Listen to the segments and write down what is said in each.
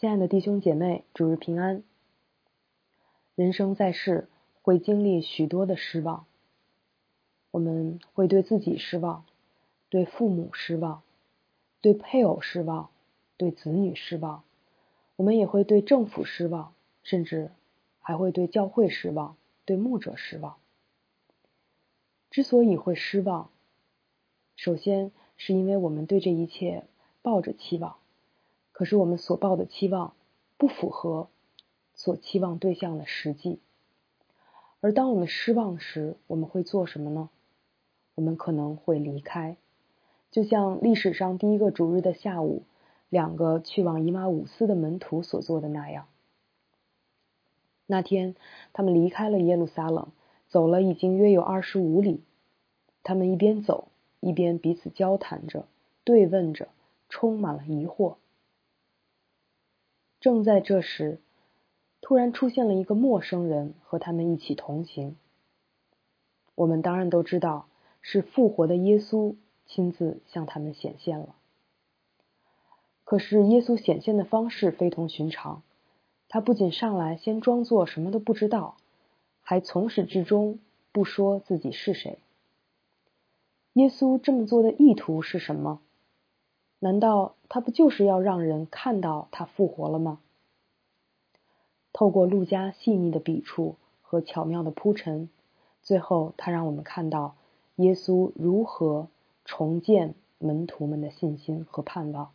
亲爱的弟兄姐妹，主日平安。人生在世，会经历许多的失望。我们会对自己失望，对父母失望，对配偶失望，对子女失望。我们也会对政府失望，甚至还会对教会失望，对牧者失望。之所以会失望，首先是因为我们对这一切抱着期望。可是我们所抱的期望不符合所期望对象的实际，而当我们失望时，我们会做什么呢？我们可能会离开，就像历史上第一个主日的下午，两个去往以马五斯的门徒所做的那样。那天，他们离开了耶路撒冷，走了已经约有二十五里。他们一边走，一边彼此交谈着，对问着，充满了疑惑。正在这时，突然出现了一个陌生人和他们一起同行。我们当然都知道是复活的耶稣亲自向他们显现了。可是耶稣显现的方式非同寻常，他不仅上来先装作什么都不知道，还从始至终不说自己是谁。耶稣这么做的意图是什么？难道他不就是要让人看到他复活了吗？透过路加细腻的笔触和巧妙的铺陈，最后他让我们看到耶稣如何重建门徒们的信心和盼望，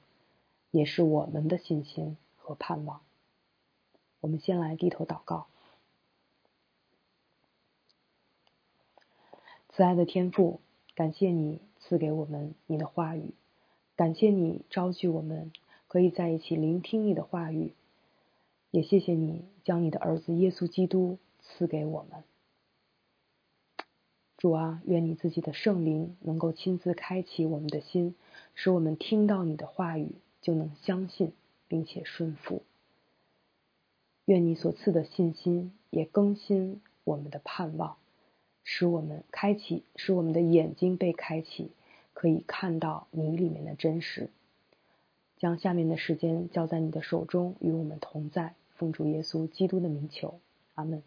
也是我们的信心和盼望。我们先来低头祷告，慈爱的天父，感谢你赐给我们你的话语。感谢你召聚我们，可以在一起聆听你的话语。也谢谢你将你的儿子耶稣基督赐给我们。主啊，愿你自己的圣灵能够亲自开启我们的心，使我们听到你的话语就能相信并且顺服。愿你所赐的信心也更新我们的盼望，使我们开启，使我们的眼睛被开启。可以看到你里面的真实。将下面的时间交在你的手中，与我们同在。奉主耶稣基督的名求，阿门。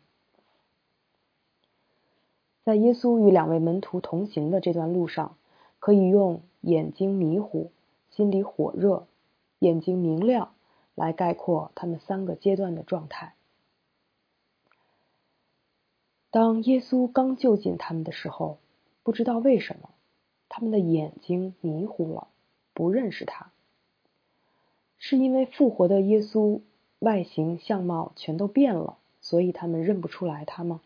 在耶稣与两位门徒同行的这段路上，可以用眼睛迷糊、心里火热、眼睛明亮来概括他们三个阶段的状态。当耶稣刚就近他们的时候，不知道为什么。他们的眼睛迷糊了，不认识他，是因为复活的耶稣外形相貌全都变了，所以他们认不出来他吗？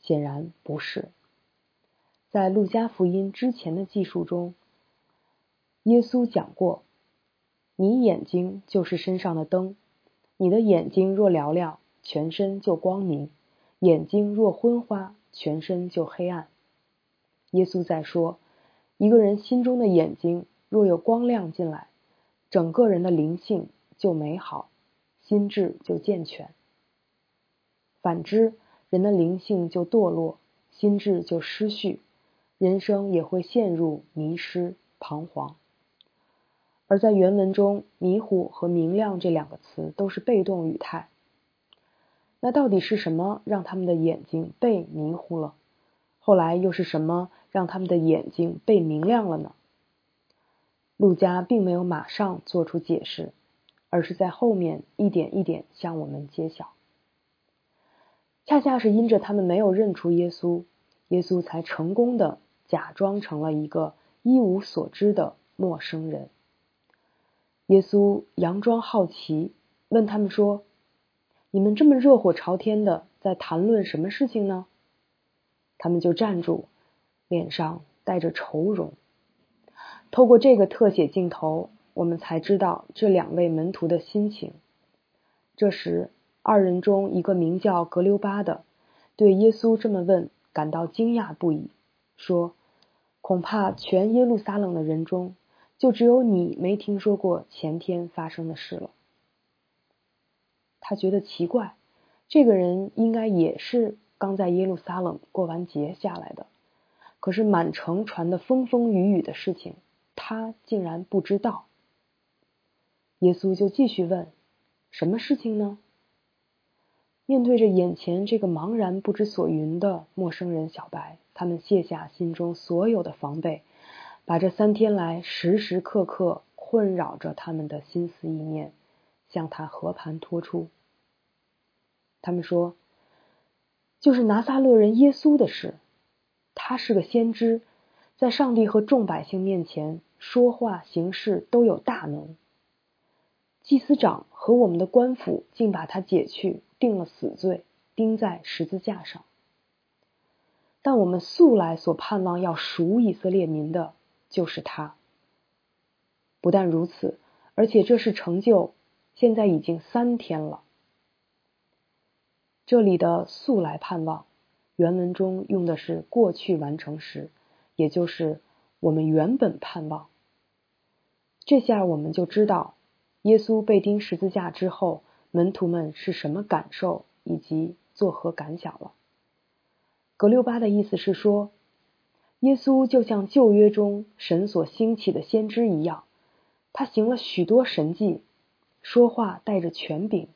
显然不是。在路加福音之前的记述中，耶稣讲过：“你眼睛就是身上的灯，你的眼睛若嘹亮，全身就光明；眼睛若昏花，全身就黑暗。”耶稣在说，一个人心中的眼睛若有光亮进来，整个人的灵性就美好，心智就健全；反之，人的灵性就堕落，心智就失序，人生也会陷入迷失、彷徨。而在原文中，“迷糊”和“明亮”这两个词都是被动语态。那到底是什么让他们的眼睛被迷糊了？后来又是什么？让他们的眼睛被明亮了呢？陆家并没有马上做出解释，而是在后面一点一点向我们揭晓。恰恰是因着他们没有认出耶稣，耶稣才成功的假装成了一个一无所知的陌生人。耶稣佯装好奇，问他们说：“你们这么热火朝天的在谈论什么事情呢？”他们就站住。脸上带着愁容。透过这个特写镜头，我们才知道这两位门徒的心情。这时，二人中一个名叫格留巴的，对耶稣这么问感到惊讶不已，说：“恐怕全耶路撒冷的人中，就只有你没听说过前天发生的事了。”他觉得奇怪，这个人应该也是刚在耶路撒冷过完节下来的。可是满城传的风风雨雨的事情，他竟然不知道。耶稣就继续问：“什么事情呢？面对着眼前这个茫然不知所云的陌生人小白，他们卸下心中所有的防备，把这三天来时时刻刻困扰着他们的心思意念向他和盘托出。他们说：“就是拿撒勒人耶稣的事，他是个先知，在上帝和众百姓面前说话行事都有大能。祭司长和我们的官府竟把他解去。”定了死罪，钉在十字架上。但我们素来所盼望要赎以色列民的，就是他。不但如此，而且这是成就，现在已经三天了。这里的“素来盼望”，原文中用的是过去完成时，也就是我们原本盼望。这下我们就知道，耶稣被钉十字架之后。门徒们是什么感受以及作何感想了？格六巴的意思是说，耶稣就像旧约中神所兴起的先知一样，他行了许多神迹，说话带着权柄。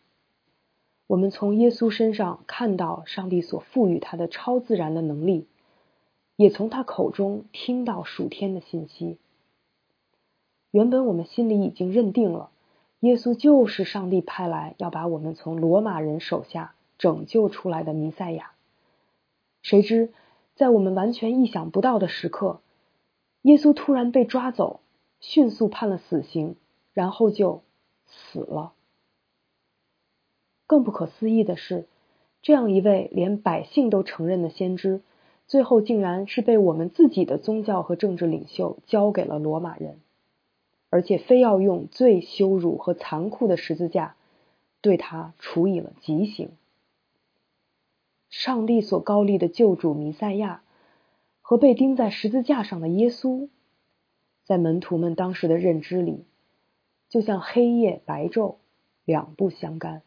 我们从耶稣身上看到上帝所赋予他的超自然的能力，也从他口中听到属天的信息。原本我们心里已经认定了。耶稣就是上帝派来要把我们从罗马人手下拯救出来的弥赛亚。谁知，在我们完全意想不到的时刻，耶稣突然被抓走，迅速判了死刑，然后就死了。更不可思议的是，这样一位连百姓都承认的先知，最后竟然是被我们自己的宗教和政治领袖交给了罗马人。而且非要用最羞辱和残酷的十字架对他处以了极刑。上帝所高立的救主弥赛亚和被钉在十字架上的耶稣，在门徒们当时的认知里，就像黑夜白昼，两不相干。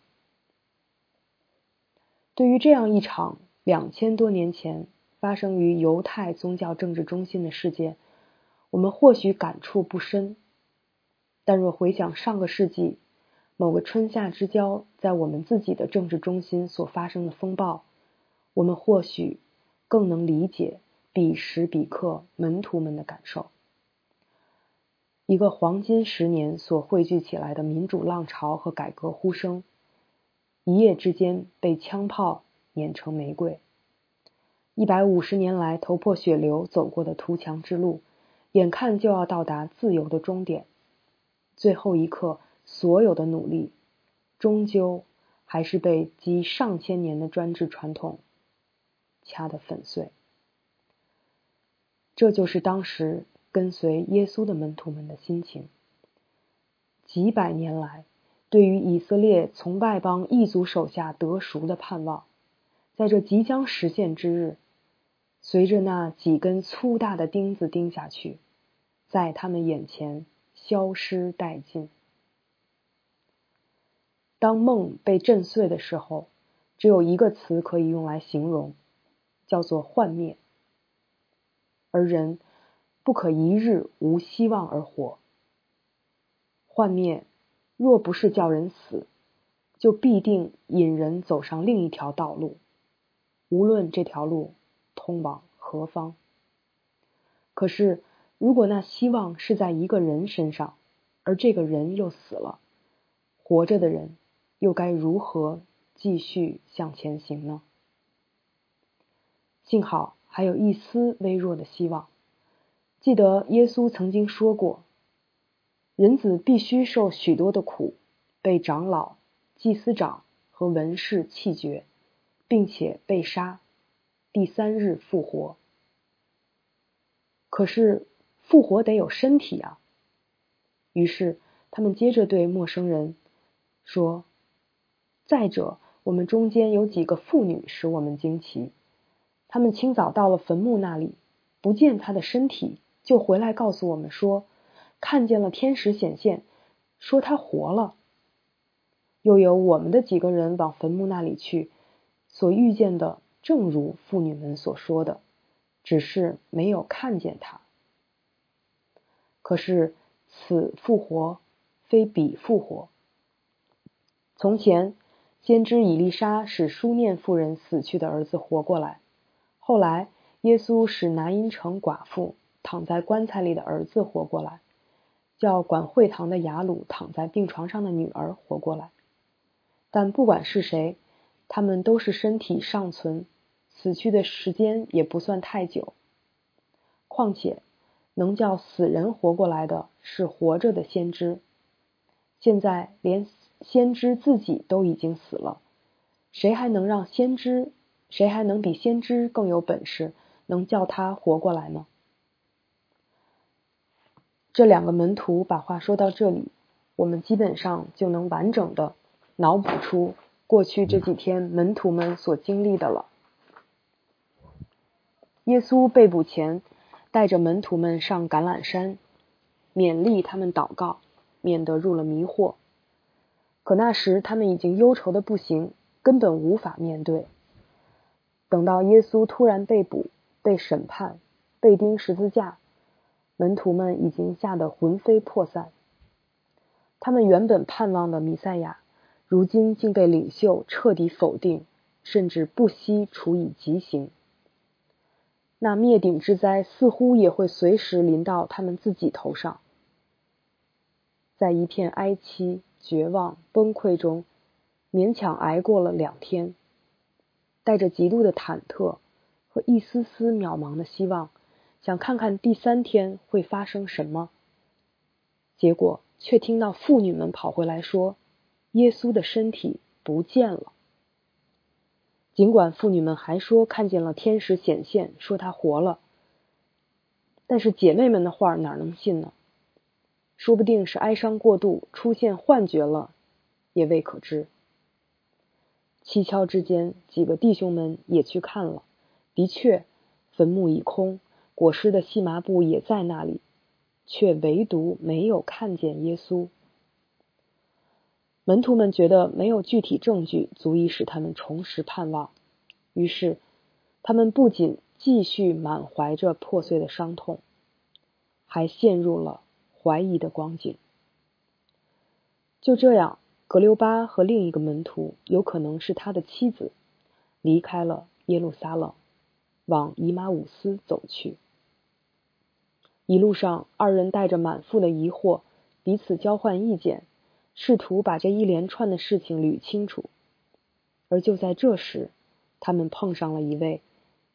对于这样一场两千多年前发生于犹太宗教政治中心的事件，我们或许感触不深。但若回想上个世纪某个春夏之交，在我们自己的政治中心所发生的风暴，我们或许更能理解彼时彼刻门徒们的感受。一个黄金十年所汇聚起来的民主浪潮和改革呼声，一夜之间被枪炮碾成玫瑰。一百五十年来头破血流走过的图强之路，眼看就要到达自由的终点。最后一刻，所有的努力，终究还是被积上千年的专制传统掐得粉碎。这就是当时跟随耶稣的门徒们的心情。几百年来，对于以色列从外邦异族手下得赎的盼望，在这即将实现之日，随着那几根粗大的钉子钉下去，在他们眼前。消失殆尽。当梦被震碎的时候，只有一个词可以用来形容，叫做幻灭。而人不可一日无希望而活。幻灭若不是叫人死，就必定引人走上另一条道路，无论这条路通往何方。可是。如果那希望是在一个人身上，而这个人又死了，活着的人又该如何继续向前行呢？幸好还有一丝微弱的希望。记得耶稣曾经说过：“人子必须受许多的苦，被长老、祭司长和文士弃绝，并且被杀，第三日复活。”可是。复活得有身体啊！于是他们接着对陌生人说：“再者，我们中间有几个妇女使我们惊奇。他们清早到了坟墓那里，不见他的身体，就回来告诉我们说，看见了天使显现，说他活了。又有我们的几个人往坟墓那里去，所遇见的正如妇女们所说的，只是没有看见他。”可是，此复活非彼复活。从前，先知以利沙使书念妇人死去的儿子活过来；后来，耶稣使拿因城寡妇躺在棺材里的儿子活过来，叫管会堂的雅鲁躺在病床上的女儿活过来。但不管是谁，他们都是身体尚存，死去的时间也不算太久。况且，能叫死人活过来的是活着的先知。现在连。先知自己都已经死了，谁还能让先知？谁还能比先知更有本事，能叫他活过来呢？这两个门徒把话说到这里，我们基本上就能完整的脑补出过去这几天门徒们所经历的了。耶稣被捕前，带着门徒们上橄榄山，勉励他们祷告，免得入了迷惑。可那时他们已经忧愁的不行，根本无法面对。等到耶稣突然被捕、被审判、被钉十字架，门徒们已经吓得魂飞魄散。他们原本盼望的弥赛亚，如今竟被领袖彻底否定，甚至不惜处以极刑。那灭顶之灾似乎也会随时临到他们自己头上。在一片哀戚。绝望崩溃中，勉强挨过了两天，带着极度的忐忑和一丝丝渺茫的希望，想看看第三天会发生什么。结果却听到妇女们跑回来说：“耶稣的身体不见了。”尽管妇女们还说看见了天使显现，说他活了，但是姐妹们的话哪能信呢？说不定是哀伤过度，出现幻觉了，也未可知。蹊跷之间，几个弟兄们也去看了，的确，坟墓已空，裹尸的细麻布也在那里，却唯独没有看见耶稣。门徒们觉得没有具体证据足以使他们重拾盼望，于是他们不仅继续满怀着破碎的伤痛，还陷入了。怀疑的光景。就这样，格留巴和另一个门徒，有可能是他的妻子，离开了耶路撒冷，往以马五斯走去。一路上，二人带着满腹的疑惑，彼此交换意见，试图把这一连串的事情捋清楚。而就在这时，他们碰上了一位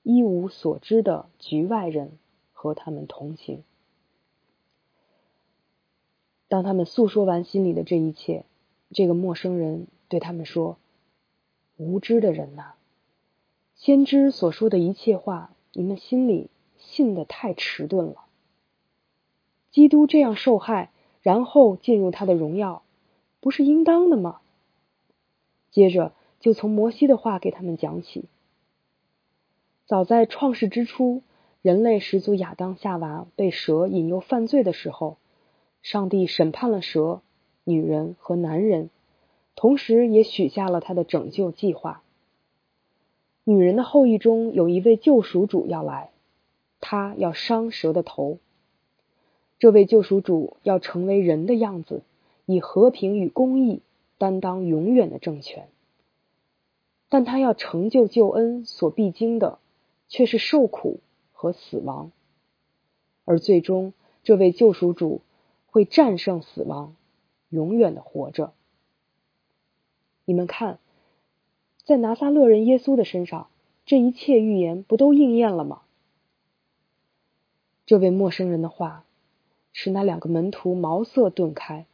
一无所知的局外人，和他们同行。当他们诉说完心里的这一切，这个陌生人对他们说：“无知的人呐，先知所说的一切话，你们心里信的太迟钝了。基督这样受害，然后进入他的荣耀，不是应当的吗？”接着就从摩西的话给他们讲起。早在创世之初，人类始祖亚当夏娃被蛇引诱犯罪的时候。上帝审判了蛇、女人和男人，同时也许下了他的拯救计划。女人的后裔中有一位救赎主要来，他要伤蛇的头。这位救赎主要成为人的样子，以和平与公义担当永远的政权。但他要成就救恩所必经的，却是受苦和死亡。而最终，这位救赎主。会战胜死亡，永远的活着。你们看，在拿撒勒人耶稣的身上，这一切预言不都应验了吗？这位陌生人的话，使那两个门徒茅塞顿开。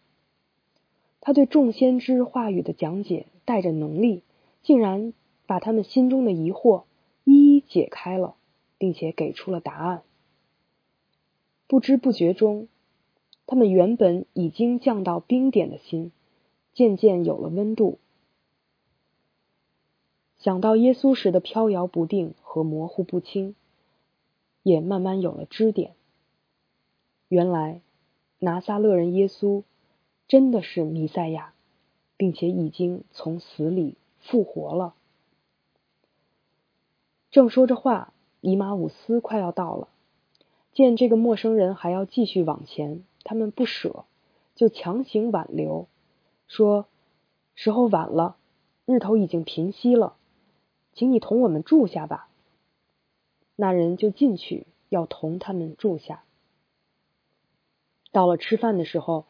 他对众先知话语的讲解带着能力，竟然把他们心中的疑惑一一解开了，并且给出了答案。不知不觉中。他们原本已经降到冰点的心，渐渐有了温度。想到耶稣时的飘摇不定和模糊不清，也慢慢有了支点。原来拿撒勒人耶稣真的是弥赛亚，并且已经从死里复活了。正说着话，以马五斯快要到了，见这个陌生人还要继续往前。他们不舍，就强行挽留，说：“时候晚了，日头已经平息了，请你同我们住下吧。”那人就进去要同他们住下。到了吃饭的时候，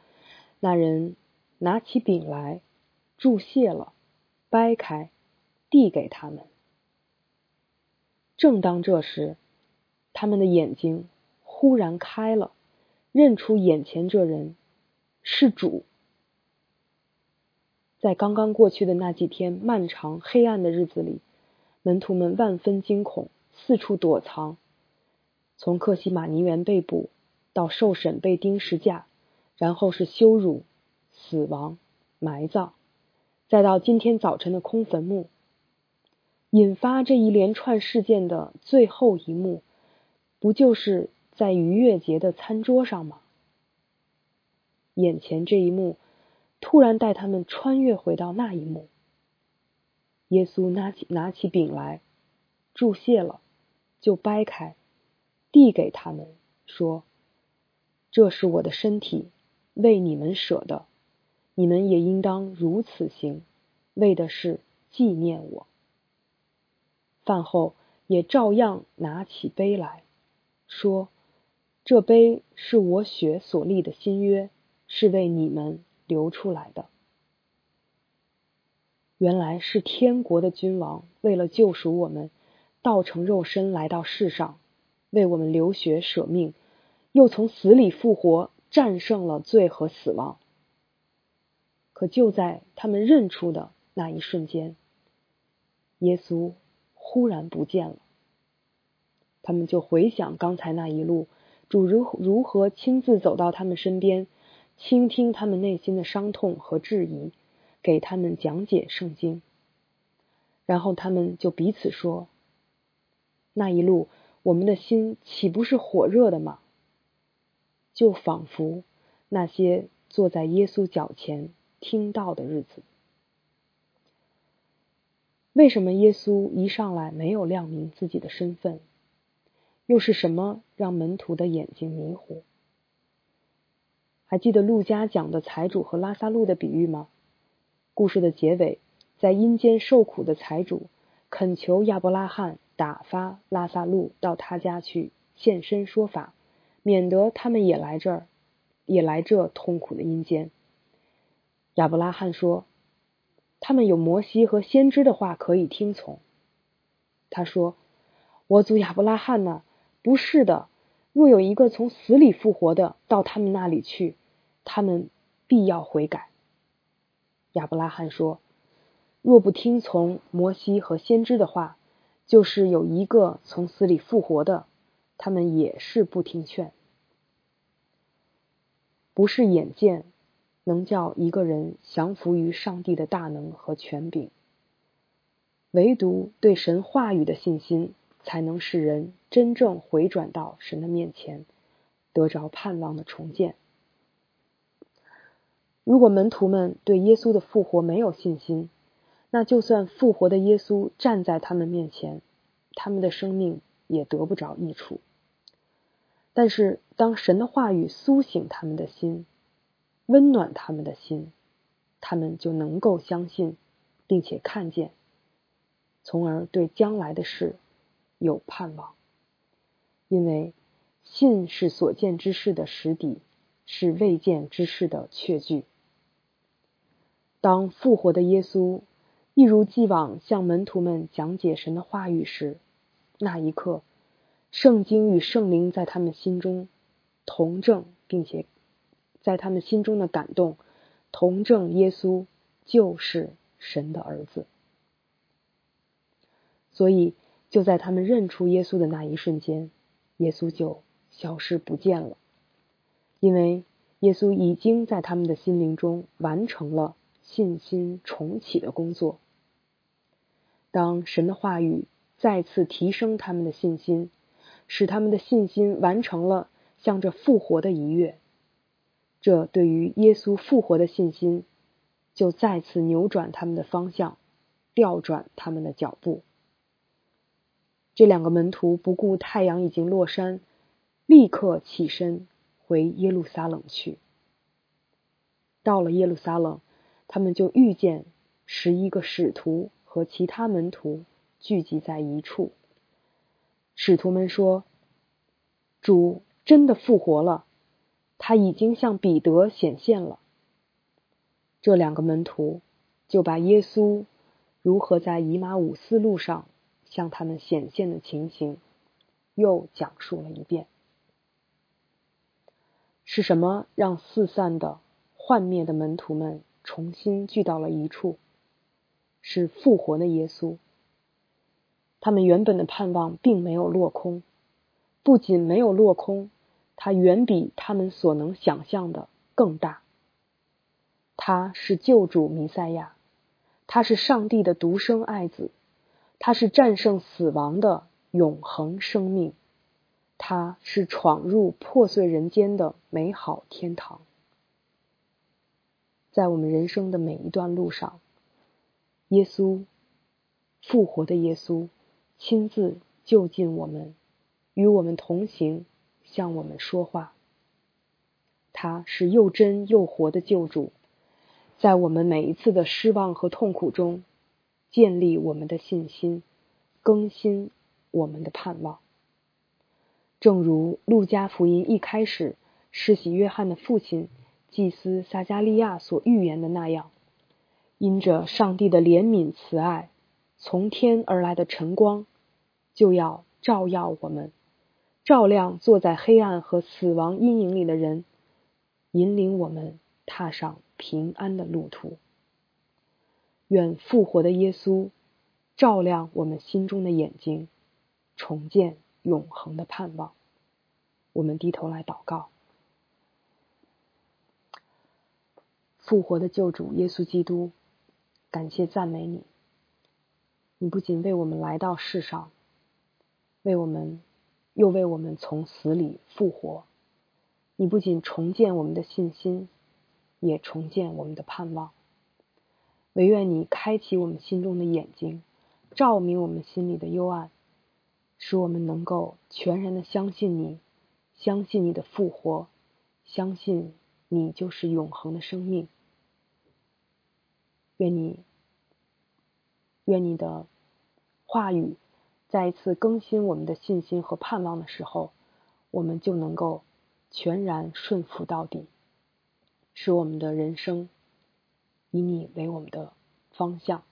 那人拿起饼来，注谢了，掰开，递给他们。正当这时，他们的眼睛忽然开了，认出眼前这人是主。在刚刚过去的那几天漫长黑暗的日子里，门徒们万分惊恐，四处躲藏。从克西马尼园被捕。到受审被钉十架，然后是羞辱、死亡、埋葬，再到今天早晨的空坟墓，引发这一连串事件的最后一幕，不就是在逾越节的餐桌上吗？眼前这一幕突然带他们穿越回到那一幕。耶稣拿起拿起饼来，注谢了，就掰开，递给他们，说。这是我的身体，为你们舍的，你们也应当如此行，为的是纪念我。饭后也照样拿起杯来说：“这杯是我血所立的新约，是为你们流出来的。”原来是天国的君王为了救赎我们，道成肉身来到世上，为我们流血舍命。又从死里复活，战胜了罪和死亡。可就在他们认出的那一瞬间，耶稣忽然不见了。他们就回想刚才那一路，主如如何亲自走到他们身边，倾听他们内心的伤痛和质疑，给他们讲解圣经。然后他们就彼此说：“那一路，我们的心岂不是火热的吗？”就仿佛那些坐在耶稣脚前听到的日子。为什么耶稣一上来没有亮明自己的身份？又是什么让门徒的眼睛迷糊？还记得路加讲的财主和拉萨路的比喻吗？故事的结尾，在阴间受苦的财主恳求亚伯拉罕打发拉萨路到他家去现身说法。免得他们也来这儿，也来这痛苦的阴间。亚伯拉罕说：“他们有摩西和先知的话可以听从。”他说：“我祖亚伯拉罕呢？不是的。若有一个从死里复活的到他们那里去，他们必要悔改。”亚伯拉罕说：“若不听从摩西和先知的话，就是有一个从死里复活的，他们也是不听劝。”不是眼见能叫一个人降服于上帝的大能和权柄，唯独对神话语的信心，才能使人真正回转到神的面前，得着盼望的重建。如果门徒们对耶稣的复活没有信心，那就算复活的耶稣站在他们面前，他们的生命也得不着益处。但是，当神的话语苏醒他们的心，温暖他们的心，他们就能够相信，并且看见，从而对将来的事有盼望。因为信是所见之事的实底，是未见之事的确据。当复活的耶稣一如既往向门徒们讲解神的话语时，那一刻。圣经与圣灵在他们心中同证，并且在他们心中的感动同证，耶稣就是神的儿子。所以，就在他们认出耶稣的那一瞬间，耶稣就消失不见了，因为耶稣已经在他们的心灵中完成了信心重启的工作。当神的话语再次提升他们的信心。使他们的信心完成了向着复活的一跃，这对于耶稣复活的信心，就再次扭转他们的方向，调转他们的脚步。这两个门徒不顾太阳已经落山，立刻起身回耶路撒冷去。到了耶路撒冷，他们就遇见十一个使徒和其他门徒聚集在一处。使徒们说：“主真的复活了，他已经向彼得显现了。”这两个门徒就把耶稣如何在以马五斯路上向他们显现的情形又讲述了一遍。是什么让四散的、幻灭的门徒们重新聚到了一处？是复活的耶稣。他们原本的盼望并没有落空，不仅没有落空，它远比他们所能想象的更大。他是救主弥赛亚，他是上帝的独生爱子，他是战胜死亡的永恒生命。他是闯入破碎人间的美好天堂，在我们人生的每一段路上，耶稣复活的耶稣亲自就近我们，与我们同行，向我们说话。他是又真又活的救主，在我们每一次的失望和痛苦中，建立我们的信心，更新我们的盼望。正如路加福音一开始施洗约翰的父亲祭司撒加利亚所预言的那样，因着上帝的怜悯慈爱，从天而来的晨光就要照耀我们，照亮坐在黑暗和死亡阴影里的人，引领我们踏上平安的路途。愿复活的耶稣照亮我们心中的眼睛，重建。永恒的盼望，我们低头来祷告。复活的救主耶稣基督，感谢赞美你。你不仅为我们来到世上，为我们又为我们从死里复活。你不仅重建我们的信心，也重建我们的盼望。唯愿你开启我们心中的眼睛，照明我们心里的幽暗。使我们能够全然的相信你，相信你的复活，相信你就是永恒的生命。愿你，愿你的话语再一次更新我们的信心和盼望的时候，我们就能够全然顺服到底，使我们的人生以你为我们的方向。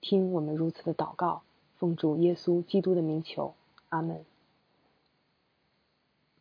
听我们如此的祷告。奉主耶稣基督的名求，阿门。